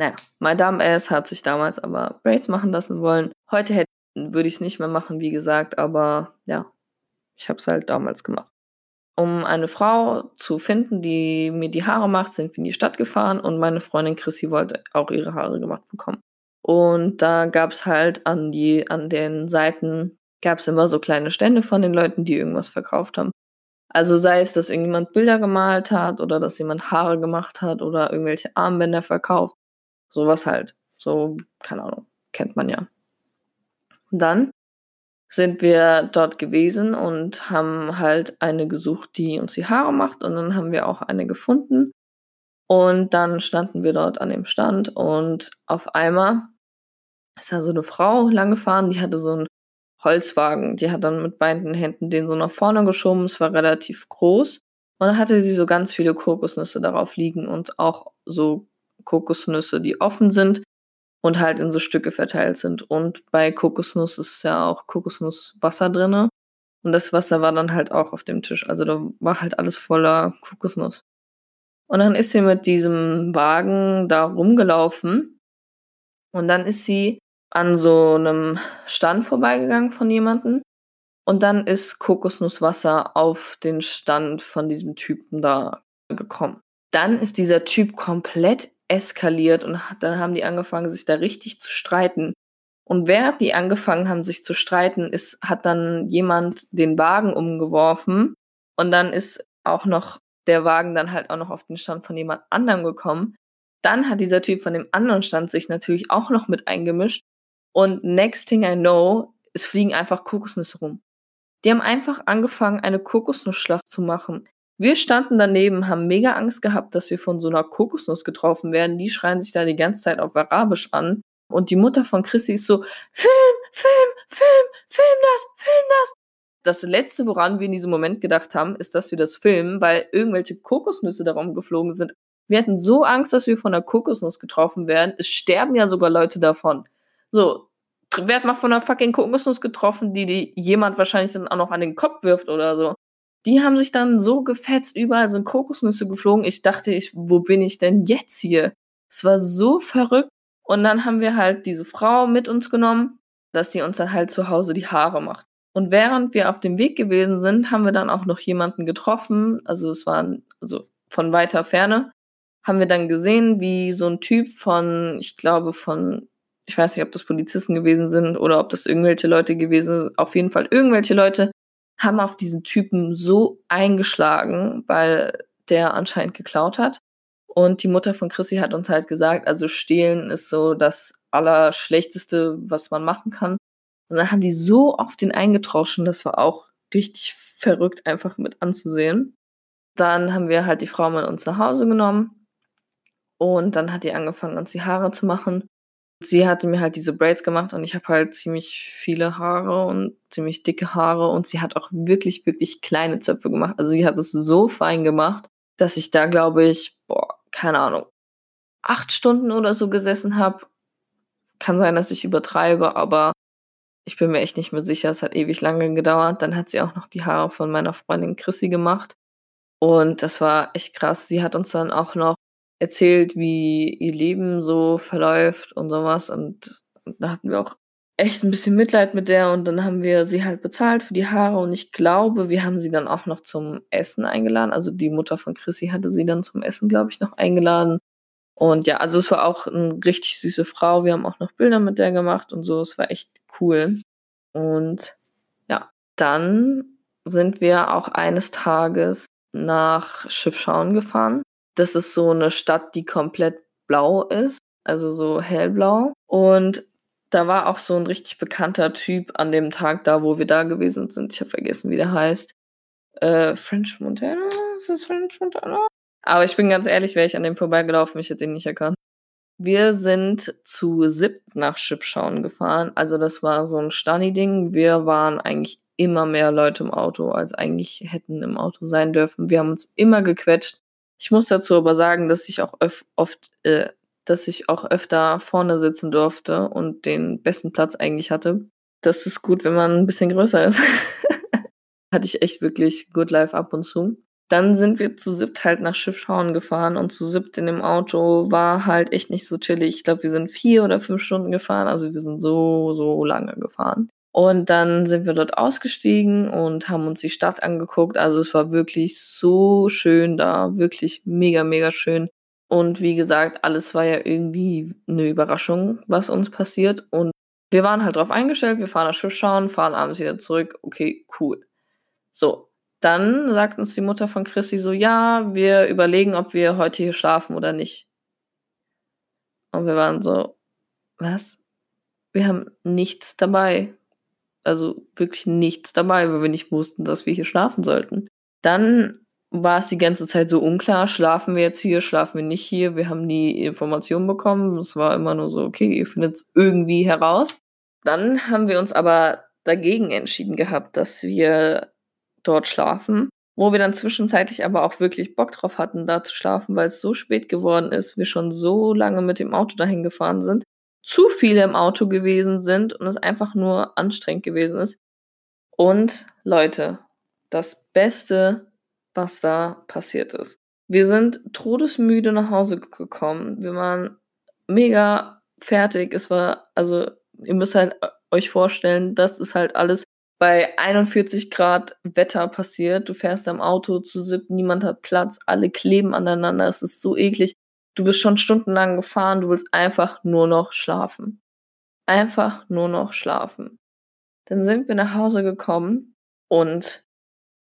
naja, Madame S hat sich damals aber Braids machen lassen wollen. Heute hätte, würde ich es nicht mehr machen, wie gesagt, aber ja, ich habe es halt damals gemacht. Um eine Frau zu finden, die mir die Haare macht, sind wir in die Stadt gefahren und meine Freundin Chrissy wollte auch ihre Haare gemacht bekommen. Und da gab es halt an, die, an den Seiten, gab es immer so kleine Stände von den Leuten, die irgendwas verkauft haben. Also sei es, dass irgendjemand Bilder gemalt hat oder dass jemand Haare gemacht hat oder irgendwelche Armbänder verkauft. Sowas halt. So, keine Ahnung, kennt man ja. Und dann sind wir dort gewesen und haben halt eine gesucht, die uns die Haare macht. Und dann haben wir auch eine gefunden. Und dann standen wir dort an dem Stand und auf einmal ist da so eine Frau lang gefahren, die hatte so einen Holzwagen. Die hat dann mit beiden Händen den so nach vorne geschoben. Es war relativ groß. Und dann hatte sie so ganz viele Kokosnüsse darauf liegen und auch so Kokosnüsse, die offen sind und halt in so Stücke verteilt sind. Und bei Kokosnuss ist ja auch Kokosnusswasser drinne. Und das Wasser war dann halt auch auf dem Tisch. Also da war halt alles voller Kokosnuss. Und dann ist sie mit diesem Wagen da rumgelaufen. Und dann ist sie an so einem Stand vorbeigegangen von jemandem. Und dann ist Kokosnusswasser auf den Stand von diesem Typen da gekommen. Dann ist dieser Typ komplett eskaliert und dann haben die angefangen, sich da richtig zu streiten. Und während die angefangen haben, sich zu streiten, ist, hat dann jemand den Wagen umgeworfen und dann ist auch noch der Wagen dann halt auch noch auf den Stand von jemand anderem gekommen. Dann hat dieser Typ von dem anderen Stand sich natürlich auch noch mit eingemischt. Und next thing I know, es fliegen einfach Kokosnüsse rum. Die haben einfach angefangen, eine Kokosnussschlacht zu machen. Wir standen daneben, haben mega Angst gehabt, dass wir von so einer Kokosnuss getroffen werden. Die schreien sich da die ganze Zeit auf Arabisch an. Und die Mutter von Chrissy ist so, Film, Film, Film, Film das, Film das das Letzte, woran wir in diesem Moment gedacht haben, ist, dass wir das filmen, weil irgendwelche Kokosnüsse darum geflogen sind. Wir hatten so Angst, dass wir von einer Kokosnuss getroffen werden. Es sterben ja sogar Leute davon. So, wer hat mal von einer fucking Kokosnuss getroffen, die, die jemand wahrscheinlich dann auch noch an den Kopf wirft oder so. Die haben sich dann so gefetzt, überall sind Kokosnüsse geflogen. Ich dachte, ich, wo bin ich denn jetzt hier? Es war so verrückt. Und dann haben wir halt diese Frau mit uns genommen, dass die uns dann halt zu Hause die Haare macht. Und während wir auf dem Weg gewesen sind, haben wir dann auch noch jemanden getroffen. Also es war also von weiter Ferne. Haben wir dann gesehen, wie so ein Typ von, ich glaube von, ich weiß nicht, ob das Polizisten gewesen sind oder ob das irgendwelche Leute gewesen sind. Auf jeden Fall irgendwelche Leute haben auf diesen Typen so eingeschlagen, weil der anscheinend geklaut hat. Und die Mutter von Chrissy hat uns halt gesagt, also stehlen ist so das Allerschlechteste, was man machen kann. Und dann haben die so auf den eingetroschen, das war auch richtig verrückt einfach mit anzusehen. Dann haben wir halt die Frau mit uns nach Hause genommen und dann hat die angefangen, uns die Haare zu machen. Sie hatte mir halt diese Braids gemacht und ich habe halt ziemlich viele Haare und ziemlich dicke Haare und sie hat auch wirklich, wirklich kleine Zöpfe gemacht. Also sie hat es so fein gemacht, dass ich da, glaube ich, boah, keine Ahnung, acht Stunden oder so gesessen habe. Kann sein, dass ich übertreibe, aber ich bin mir echt nicht mehr sicher, es hat ewig lange gedauert. Dann hat sie auch noch die Haare von meiner Freundin Chrissy gemacht. Und das war echt krass. Sie hat uns dann auch noch erzählt, wie ihr Leben so verläuft und sowas. Und, und da hatten wir auch echt ein bisschen Mitleid mit der und dann haben wir sie halt bezahlt für die Haare und ich glaube, wir haben sie dann auch noch zum Essen eingeladen. Also die Mutter von Chrissy hatte sie dann zum Essen, glaube ich, noch eingeladen. Und ja, also es war auch eine richtig süße Frau. Wir haben auch noch Bilder mit der gemacht und so. Es war echt cool. Und ja, dann sind wir auch eines Tages nach Schiffschauen gefahren. Das ist so eine Stadt, die komplett blau ist, also so hellblau. Und da war auch so ein richtig bekannter Typ an dem Tag da, wo wir da gewesen sind. Ich habe vergessen, wie der heißt. Äh, French Montana? Ist das French Montana? Aber ich bin ganz ehrlich, wäre ich an dem vorbeigelaufen, ich hätte ihn nicht erkannt. Wir sind zu siebt nach Schiffschauen gefahren. Also das war so ein Stani-Ding. Wir waren eigentlich immer mehr Leute im Auto, als eigentlich hätten im Auto sein dürfen. Wir haben uns immer gequetscht. Ich muss dazu aber sagen, dass ich auch oft äh, dass ich auch öfter vorne sitzen durfte und den besten Platz eigentlich hatte. Das ist gut, wenn man ein bisschen größer ist. <laughs> Hatte ich echt wirklich Good Life ab und zu. Dann sind wir zu siebt halt nach Schiffschauen gefahren und zu siebt in dem Auto war halt echt nicht so chillig. Ich glaube, wir sind vier oder fünf Stunden gefahren, also wir sind so, so lange gefahren. Und dann sind wir dort ausgestiegen und haben uns die Stadt angeguckt. Also es war wirklich so schön da, wirklich mega, mega schön. Und wie gesagt, alles war ja irgendwie eine Überraschung, was uns passiert. Und wir waren halt drauf eingestellt, wir fahren das Schiff schauen, fahren abends wieder zurück. Okay, cool. So, dann sagt uns die Mutter von Chrissy so, ja, wir überlegen, ob wir heute hier schlafen oder nicht. Und wir waren so, was? Wir haben nichts dabei. Also wirklich nichts dabei, weil wir nicht wussten, dass wir hier schlafen sollten. Dann war es die ganze Zeit so unklar, schlafen wir jetzt hier, schlafen wir nicht hier. Wir haben nie Informationen bekommen. Es war immer nur so, okay, ihr findet es irgendwie heraus. Dann haben wir uns aber dagegen entschieden gehabt, dass wir dort schlafen, wo wir dann zwischenzeitlich aber auch wirklich Bock drauf hatten, da zu schlafen, weil es so spät geworden ist, wir schon so lange mit dem Auto dahin gefahren sind, zu viele im Auto gewesen sind und es einfach nur anstrengend gewesen ist. Und Leute, das Beste was da passiert ist. Wir sind todesmüde nach Hause gekommen. Wir waren mega fertig. Es war, also, ihr müsst halt äh, euch vorstellen, das ist halt alles bei 41 Grad Wetter passiert. Du fährst am Auto zu sieb, niemand hat Platz, alle kleben aneinander. Es ist so eklig. Du bist schon stundenlang gefahren, du willst einfach nur noch schlafen. Einfach nur noch schlafen. Dann sind wir nach Hause gekommen und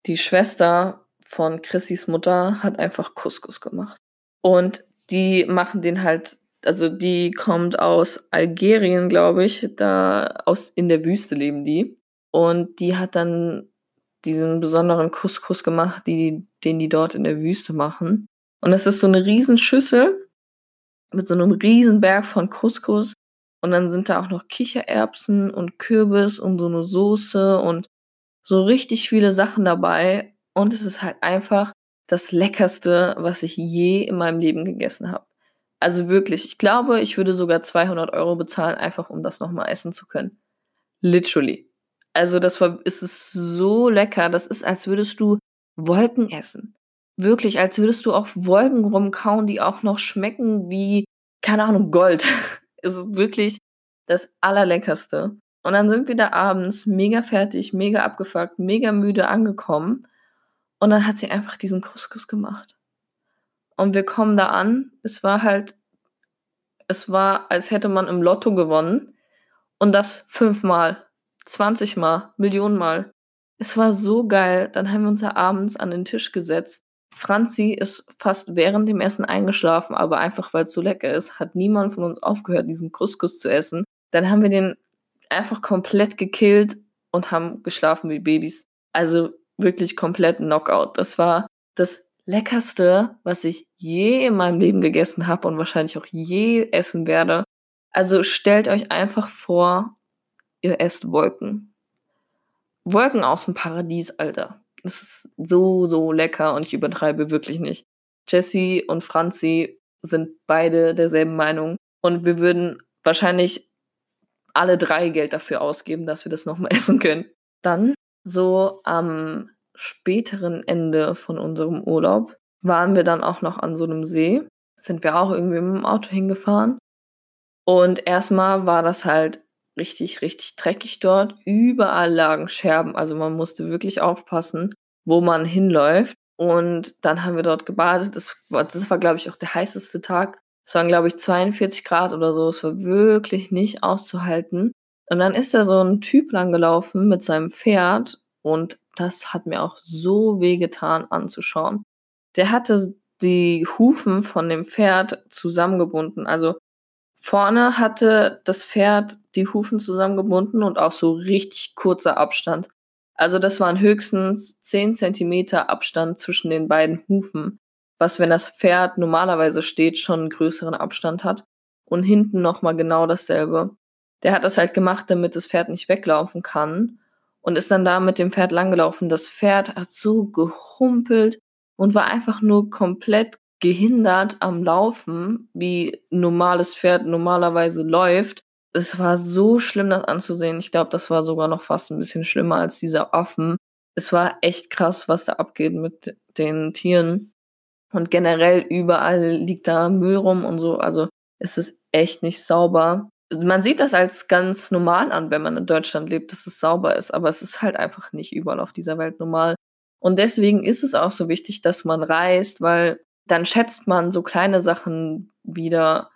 die Schwester von Chrissys Mutter hat einfach Couscous gemacht. Und die machen den halt, also die kommt aus Algerien, glaube ich, da aus in der Wüste leben die. Und die hat dann diesen besonderen Couscous gemacht, die, den die dort in der Wüste machen. Und es ist so eine riesen Schüssel mit so einem riesen Berg von Couscous. Und dann sind da auch noch Kichererbsen und Kürbis und so eine Soße und so richtig viele Sachen dabei. Und es ist halt einfach das Leckerste, was ich je in meinem Leben gegessen habe. Also wirklich, ich glaube, ich würde sogar 200 Euro bezahlen, einfach um das nochmal essen zu können. Literally. Also das war, ist so lecker. Das ist, als würdest du Wolken essen. Wirklich, als würdest du auf Wolken rumkauen, die auch noch schmecken wie, keine Ahnung, Gold. <laughs> es ist wirklich das Allerleckerste. Und dann sind wir da abends mega fertig, mega abgefuckt, mega müde angekommen. Und dann hat sie einfach diesen Couscous gemacht. Und wir kommen da an. Es war halt, es war, als hätte man im Lotto gewonnen. Und das fünfmal, zwanzigmal, Millionenmal. Es war so geil. Dann haben wir uns ja abends an den Tisch gesetzt. Franzi ist fast während dem Essen eingeschlafen, aber einfach weil es so lecker ist, hat niemand von uns aufgehört, diesen Couscous zu essen. Dann haben wir den einfach komplett gekillt und haben geschlafen wie Babys. Also wirklich komplett Knockout. Das war das leckerste, was ich je in meinem Leben gegessen habe und wahrscheinlich auch je essen werde. Also stellt euch einfach vor, ihr esst Wolken. Wolken aus dem Paradies, Alter. Das ist so, so lecker und ich übertreibe wirklich nicht. Jessie und Franzi sind beide derselben Meinung und wir würden wahrscheinlich alle drei Geld dafür ausgeben, dass wir das nochmal <laughs> essen können. Dann so am späteren Ende von unserem Urlaub waren wir dann auch noch an so einem See. Sind wir auch irgendwie mit dem Auto hingefahren. Und erstmal war das halt richtig, richtig dreckig dort. Überall lagen Scherben. Also man musste wirklich aufpassen, wo man hinläuft. Und dann haben wir dort gebadet. Das war, das war glaube ich, auch der heißeste Tag. Es waren, glaube ich, 42 Grad oder so. Es war wirklich nicht auszuhalten. Und dann ist da so ein Typ langgelaufen mit seinem Pferd und das hat mir auch so weh getan anzuschauen. Der hatte die Hufen von dem Pferd zusammengebunden. Also vorne hatte das Pferd die Hufen zusammengebunden und auch so richtig kurzer Abstand. Also das waren höchstens 10 Zentimeter Abstand zwischen den beiden Hufen, was wenn das Pferd normalerweise steht, schon einen größeren Abstand hat. Und hinten nochmal genau dasselbe. Der hat das halt gemacht, damit das Pferd nicht weglaufen kann und ist dann da mit dem Pferd langgelaufen. Das Pferd hat so gehumpelt und war einfach nur komplett gehindert am Laufen, wie ein normales Pferd normalerweise läuft. Es war so schlimm, das anzusehen. Ich glaube, das war sogar noch fast ein bisschen schlimmer als dieser Affen. Es war echt krass, was da abgeht mit den Tieren. Und generell überall liegt da Müll rum und so. Also es ist echt nicht sauber. Man sieht das als ganz normal an, wenn man in Deutschland lebt, dass es sauber ist, aber es ist halt einfach nicht überall auf dieser Welt normal. Und deswegen ist es auch so wichtig, dass man reist, weil dann schätzt man so kleine Sachen wieder.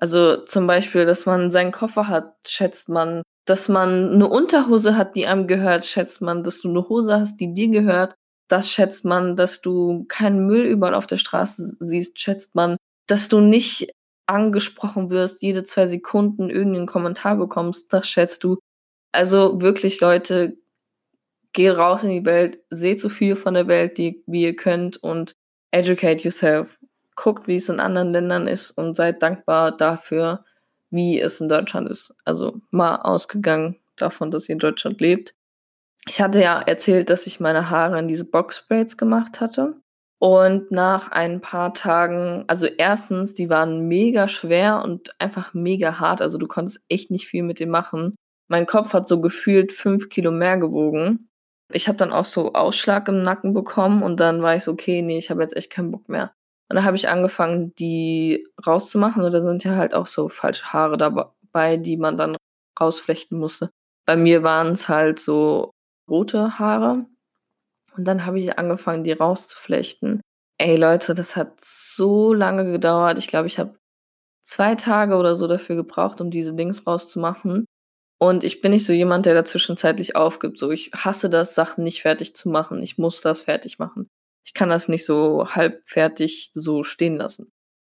Also zum Beispiel, dass man seinen Koffer hat, schätzt man. Dass man eine Unterhose hat, die einem gehört, schätzt man. Dass du eine Hose hast, die dir gehört, das schätzt man. Dass du keinen Müll überall auf der Straße siehst, schätzt man. Dass du nicht angesprochen wirst, jede zwei Sekunden irgendeinen Kommentar bekommst, das schätzt du. Also wirklich, Leute, geht raus in die Welt, seht so viel von der Welt, die, wie ihr könnt und educate yourself. Guckt, wie es in anderen Ländern ist und seid dankbar dafür, wie es in Deutschland ist. Also mal ausgegangen davon, dass ihr in Deutschland lebt. Ich hatte ja erzählt, dass ich meine Haare in diese Box-Braids gemacht hatte. Und nach ein paar Tagen, also erstens, die waren mega schwer und einfach mega hart. Also du konntest echt nicht viel mit dem machen. Mein Kopf hat so gefühlt fünf Kilo mehr gewogen. Ich habe dann auch so Ausschlag im Nacken bekommen und dann war ich so, okay, nee, ich habe jetzt echt keinen Bock mehr. Und dann habe ich angefangen, die rauszumachen und da sind ja halt auch so falsche Haare dabei, die man dann rausflechten musste. Bei mir waren es halt so rote Haare und dann habe ich angefangen, die rauszuflechten. Ey Leute, das hat so lange gedauert. Ich glaube, ich habe zwei Tage oder so dafür gebraucht, um diese Dings rauszumachen. Und ich bin nicht so jemand, der da zwischenzeitlich aufgibt. So, ich hasse das, Sachen nicht fertig zu machen. Ich muss das fertig machen. Ich kann das nicht so halb fertig so stehen lassen.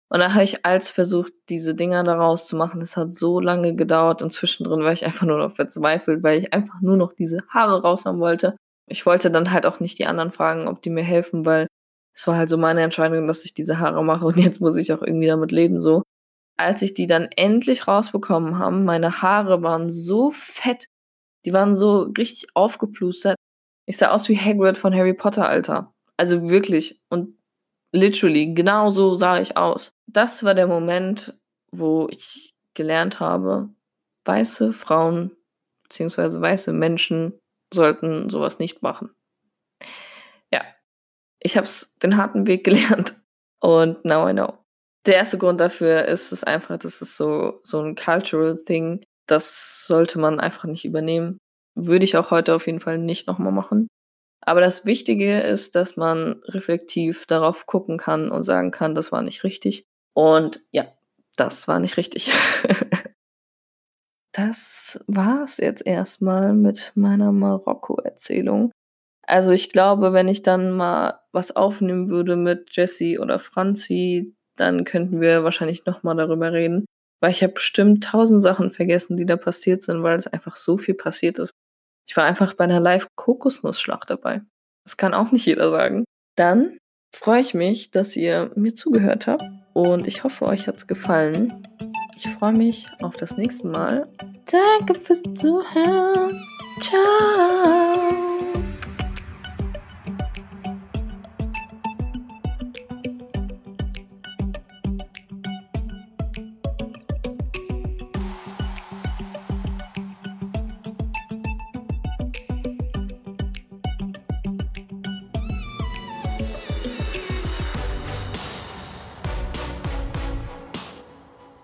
Und dann habe ich als versucht, diese Dinger da rauszumachen. Es hat so lange gedauert und zwischendrin war ich einfach nur noch verzweifelt, weil ich einfach nur noch diese Haare raus haben wollte. Ich wollte dann halt auch nicht die anderen fragen, ob die mir helfen, weil es war halt so meine Entscheidung, dass ich diese Haare mache und jetzt muss ich auch irgendwie damit leben so als ich die dann endlich rausbekommen haben, meine Haare waren so fett, die waren so richtig aufgeplustert. Ich sah aus wie Hagrid von Harry Potter, Alter. Also wirklich und literally, genau so sah ich aus. Das war der Moment, wo ich gelernt habe, weiße Frauen bzw. weiße Menschen sollten sowas nicht machen. Ja, ich habe den harten Weg gelernt und now I know der erste Grund dafür ist es einfach, das ist so, so ein cultural thing. Das sollte man einfach nicht übernehmen. Würde ich auch heute auf jeden Fall nicht nochmal machen. Aber das Wichtige ist, dass man reflektiv darauf gucken kann und sagen kann, das war nicht richtig. Und ja, das war nicht richtig. <laughs> das war's jetzt erstmal mit meiner Marokko-Erzählung. Also ich glaube, wenn ich dann mal was aufnehmen würde mit Jessie oder Franzi, dann könnten wir wahrscheinlich nochmal darüber reden. Weil ich habe bestimmt tausend Sachen vergessen, die da passiert sind, weil es einfach so viel passiert ist. Ich war einfach bei einer Live-Kokosnussschlacht dabei. Das kann auch nicht jeder sagen. Dann freue ich mich, dass ihr mir zugehört habt und ich hoffe, euch hat es gefallen. Ich freue mich auf das nächste Mal. Danke fürs Zuhören. Ciao.